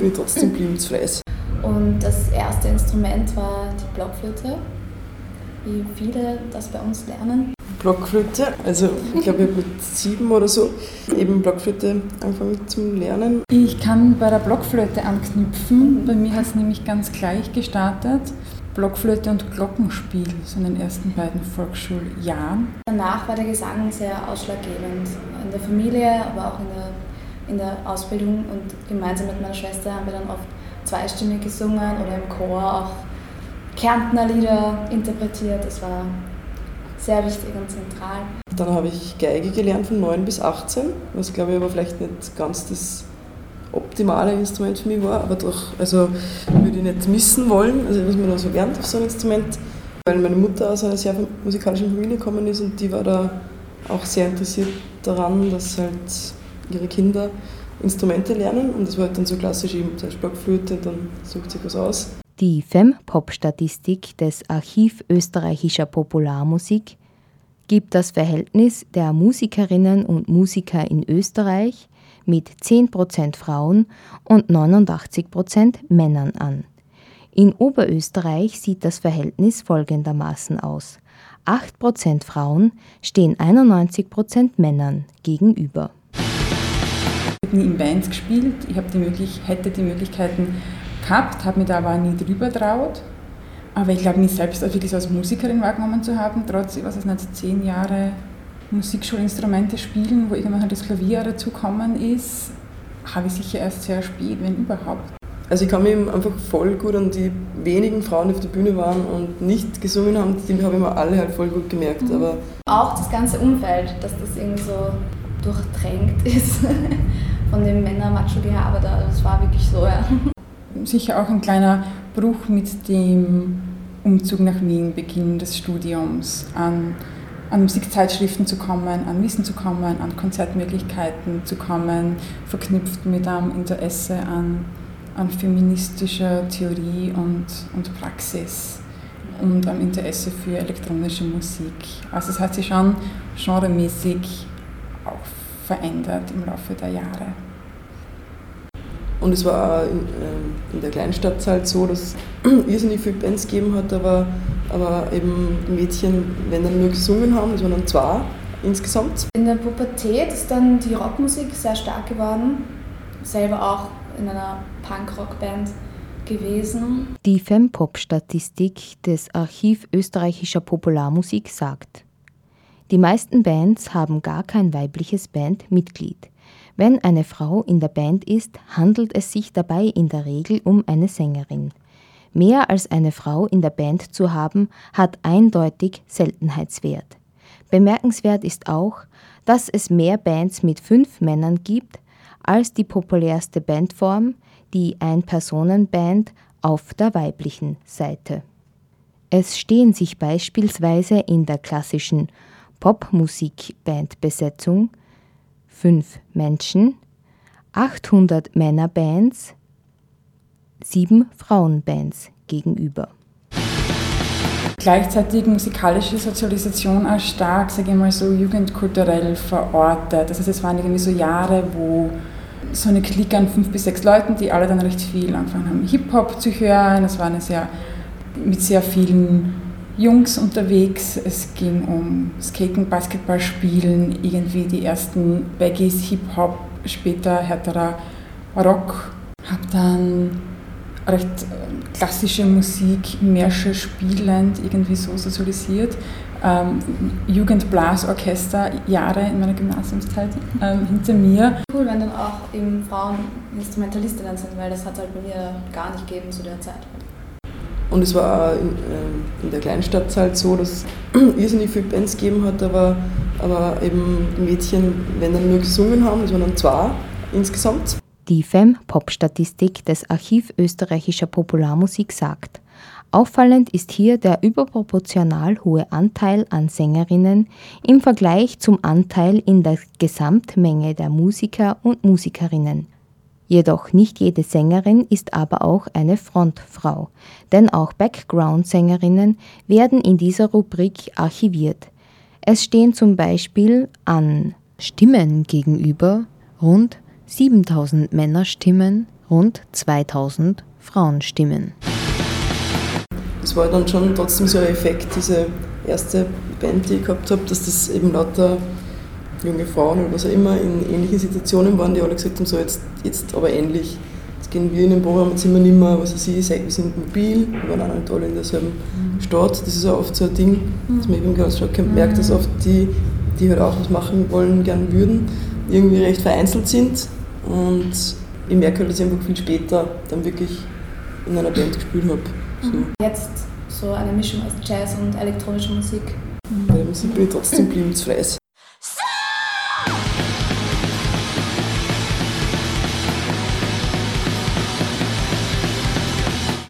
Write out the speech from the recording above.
bin ich trotzdem blieben zu fleißig. Und das erste Instrument war die Blockflöte, wie viele das bei uns lernen. Blockflöte, also ich glaube, ich habe mit sieben oder so eben Blockflöte angefangen zu lernen. Ich kann bei der Blockflöte anknüpfen. Bei mir hat es nämlich ganz gleich gestartet. Blockflöte und Glockenspiel, so in den ersten beiden Volksschuljahren. Danach war der Gesang sehr ausschlaggebend. In der Familie, aber auch in der, in der Ausbildung. Und gemeinsam mit meiner Schwester haben wir dann oft zweistimmig gesungen oder im Chor auch Kärntner Lieder interpretiert. Das war sehr wichtig und zentral. Dann habe ich Geige gelernt von 9 bis 18, was glaube ich aber vielleicht nicht ganz das optimale Instrument für mich war, aber doch, also würde ich nicht missen wollen, also was man da so lernt auf so einem Instrument, weil meine Mutter aus einer sehr musikalischen Familie gekommen ist und die war da auch sehr interessiert daran, dass halt ihre Kinder Instrumente lernen und das war halt dann so klassisch eben zuerst Blockflöte, dann sucht sich was aus. Die FEM-Pop-Statistik des Archiv österreichischer Popularmusik gibt das Verhältnis der Musikerinnen und Musiker in Österreich mit 10% Frauen und 89% Männern an. In Oberösterreich sieht das Verhältnis folgendermaßen aus. 8% Frauen stehen 91% Männern gegenüber. Ich habe nie in Bands gespielt, ich habe die möglich, hätte die Möglichkeiten gehabt, habe mich da aber nie drüber traut. Aber ich glaube, mich selbst auch wirklich als Musikerin wahrgenommen zu haben, trotz, ich weiß es nicht, zehn Jahre Musikschulinstrumente spielen, wo irgendwann halt das Klavier dazugekommen ist, habe ich sicher erst sehr spät, wenn überhaupt. Also ich kann mich einfach voll gut an die wenigen Frauen, die auf der Bühne waren und nicht gesungen haben, die habe ich mir alle halt voll gut gemerkt. Mhm. Aber auch das ganze Umfeld, dass das irgendwie so durchtränkt ist von dem Männer-Macho-Gehabe da, das war wirklich so, ja. Sicher auch ein kleiner Bruch mit dem Umzug nach Wien, Beginn des Studiums, an an Musikzeitschriften zu kommen, an Wissen zu kommen, an Konzertmöglichkeiten zu kommen, verknüpft mit einem Interesse an, an feministischer Theorie und, und Praxis und am Interesse für elektronische Musik. Also es hat sich schon genremäßig verändert im Laufe der Jahre. Und es war in, ähm, in der Kleinstadt halt so, dass es irrsinnig viele Bands gegeben hat, aber, aber eben Mädchen, wenn dann nur gesungen haben, das waren dann zwei insgesamt. In der Pubertät ist dann die Rockmusik sehr stark geworden, selber auch in einer Punk-Rock-Band gewesen. Die Fempop-Statistik des Archiv österreichischer Popularmusik sagt, die meisten Bands haben gar kein weibliches Bandmitglied. Wenn eine Frau in der Band ist, handelt es sich dabei in der Regel um eine Sängerin. Mehr als eine Frau in der Band zu haben, hat eindeutig Seltenheitswert. Bemerkenswert ist auch, dass es mehr Bands mit fünf Männern gibt als die populärste Bandform, die Ein-Personen-Band auf der weiblichen Seite. Es stehen sich beispielsweise in der klassischen Popmusik-Bandbesetzung fünf Menschen, 800 Männerbands, sieben Frauenbands gegenüber. Gleichzeitig musikalische Sozialisation auch stark, sage ich mal so, jugendkulturell verortet. Das heißt, es waren irgendwie so Jahre, wo so eine Clique an fünf bis sechs Leuten, die alle dann recht viel angefangen haben, Hip-Hop zu hören. Es war eine sehr, mit sehr vielen Jungs unterwegs. Es ging um Skaten, Basketball spielen, irgendwie die ersten Baggies, Hip-Hop, später härterer Rock. Habe dann recht äh, klassische Musik, Märsche spielend, irgendwie so sozialisiert. Ähm, Jugendblasorchester, Jahre in meiner Gymnasiumszeit ähm, hinter mir. Cool, wenn dann auch eben Frauen Instrumentalistinnen sind, weil das hat halt bei mir gar nicht gegeben zu der Zeit. Und es war in, ähm, in der Kleinstadt halt so, dass es irrsinnig viele Bands gegeben hat, aber, aber eben Mädchen, wenn dann nur gesungen haben, das waren dann zwei insgesamt. Die FEM-Pop-Statistik des Archiv österreichischer Popularmusik sagt, auffallend ist hier der überproportional hohe Anteil an Sängerinnen im Vergleich zum Anteil in der Gesamtmenge der Musiker und Musikerinnen. Jedoch nicht jede Sängerin ist aber auch eine Frontfrau, denn auch Background-Sängerinnen werden in dieser Rubrik archiviert. Es stehen zum Beispiel an Stimmen gegenüber rund 7000 Männerstimmen, rund 2000 Frauenstimmen. Das war dann schon trotzdem so ein Effekt, diese erste Band, die ich gehabt habe, dass das eben lauter junge Frauen oder was auch immer in ähnlichen Situationen waren, die alle gesagt haben, so jetzt, jetzt aber ähnlich. Jetzt gehen wir in den Wohnzimmer nicht mehr, was weiß ich, wir sind mobil, wir waren auch nicht alle in derselben mhm. Stadt. Das ist auch oft so ein Ding, dass man eben ganz stark merkt, dass oft die, die halt auch was machen wollen, gern würden, irgendwie recht vereinzelt sind. Und ich merke halt, dass ich einfach viel später dann wirklich in einer Band gespielt habe. So. Jetzt so eine Mischung aus Jazz und elektronischer Musik. Bei der Musik bin ich trotzdem bliebensfleiß.